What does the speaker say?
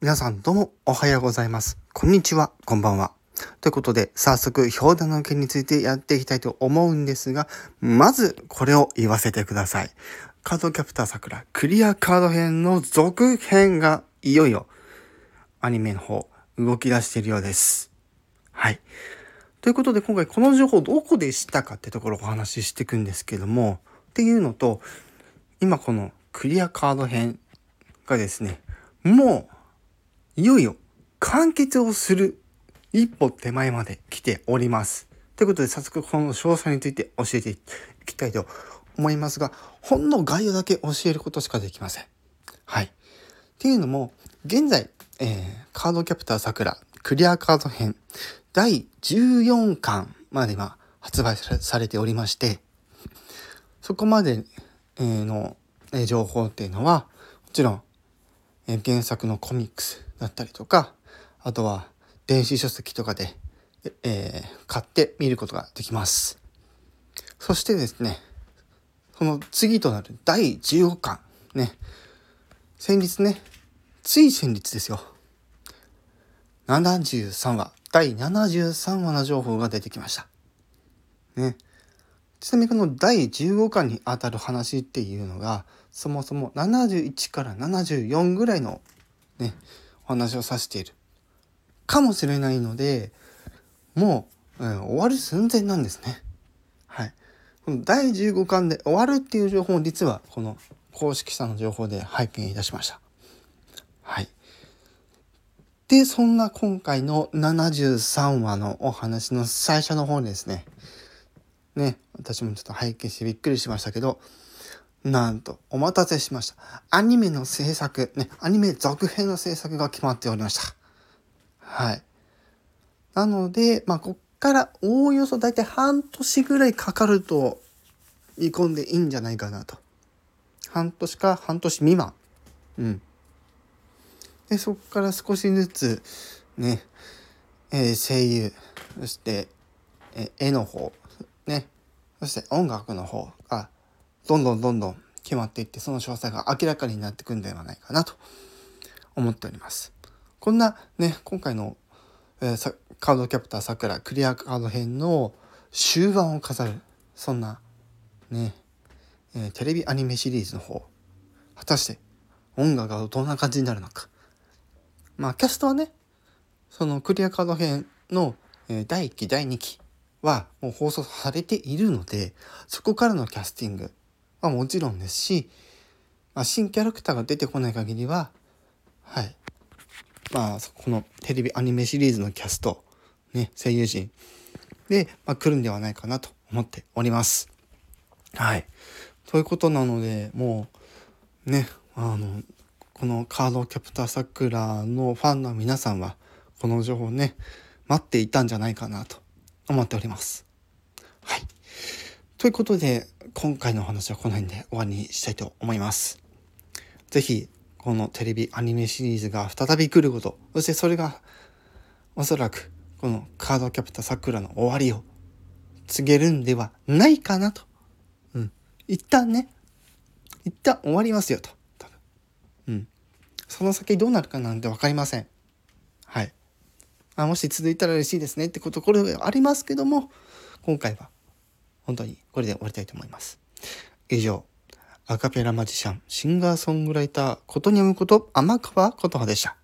皆さんどうもおはようございます。こんにちは、こんばんは。ということで、早速、表題の件についてやっていきたいと思うんですが、まず、これを言わせてください。カードキャプター桜クリアカード編の続編がいよいよアニメの方動き出しているようです。はい。ということで今回この情報どこで知ったかってところをお話ししていくんですけどもっていうのと今このクリアカード編がですねもういよいよ完結をする一歩手前まで来ております。ということで早速この詳細について教えていきたいと思いますが、ほんの概要だけ教えることしかできません。はい。っていうのも、現在、えー、カードキャプターさくらクリアカード編第14巻まで今発売されておりまして、そこまでの情報っていうのは、もちろん原作のコミックスだったりとか、あとは電子書籍とかで、えー、買って見ることができます。そしてですね、この次となる第15巻ね先日ねつい先日ですよ73話第73話の情報が出てきましたねちなみにこの第15巻にあたる話っていうのがそもそも71から74ぐらいのねお話を指しているかもしれないのでもう、うん、終わる寸前なんですね。この第15巻で終わるっていう情報を実はこの公式さんの情報で拝見いたしました。はい。で、そんな今回の73話のお話の最初の方ですね。ね、私もちょっと拝見してびっくりしましたけど、なんと、お待たせしました。アニメの制作、ね、アニメ続編の制作が決まっておりました。はい。なので、まあ、こからおおよそ大体半年ぐらいかかると見込んでいいんじゃないかなと。半年か半年未満。うん。で、そこから少しずつね、えー、声優、そして、えー、絵の方、ね、そして音楽の方がどんどんどんどん決まっていって、その詳細が明らかになってくんではないかなと思っております。こんなね、今回のえー、カードキャプターさくらクリアカード編の終盤を飾るそんなね、えー、テレビアニメシリーズの方果たして音楽がどんな感じになるのかまあキャストはねそのクリアカード編の、え、第1期第2期はもう放送されているのでそこからのキャスティングはもちろんですし、まあ、新キャラクターが出てこない限りははいまあそ、このテレビアニメシリーズのキャスト、ね、声優陣で、まあ、来るんではないかなと思っております。はい。ということなので、もう、ね、あの、このカードキャプターさくらのファンの皆さんは、この情報をね、待っていたんじゃないかなと思っております。はい。ということで、今回のお話はこの辺で終わりにしたいと思います。是非このテレビアニメシリーズが再び来ること、そしてそれがおそらくこのカードキャプターさくらの終わりを告げるんではないかなと。うん。一旦ね、一旦終わりますよと。その先どうなるかなんて分かりません。はい。あもし続いたら嬉しいですねってことこれはありますけども、今回は本当にこれで終わりたいと思います。以上、アカペラマジシャン、シンガーソングライター、ことにゃむこと、天川琴葉でした。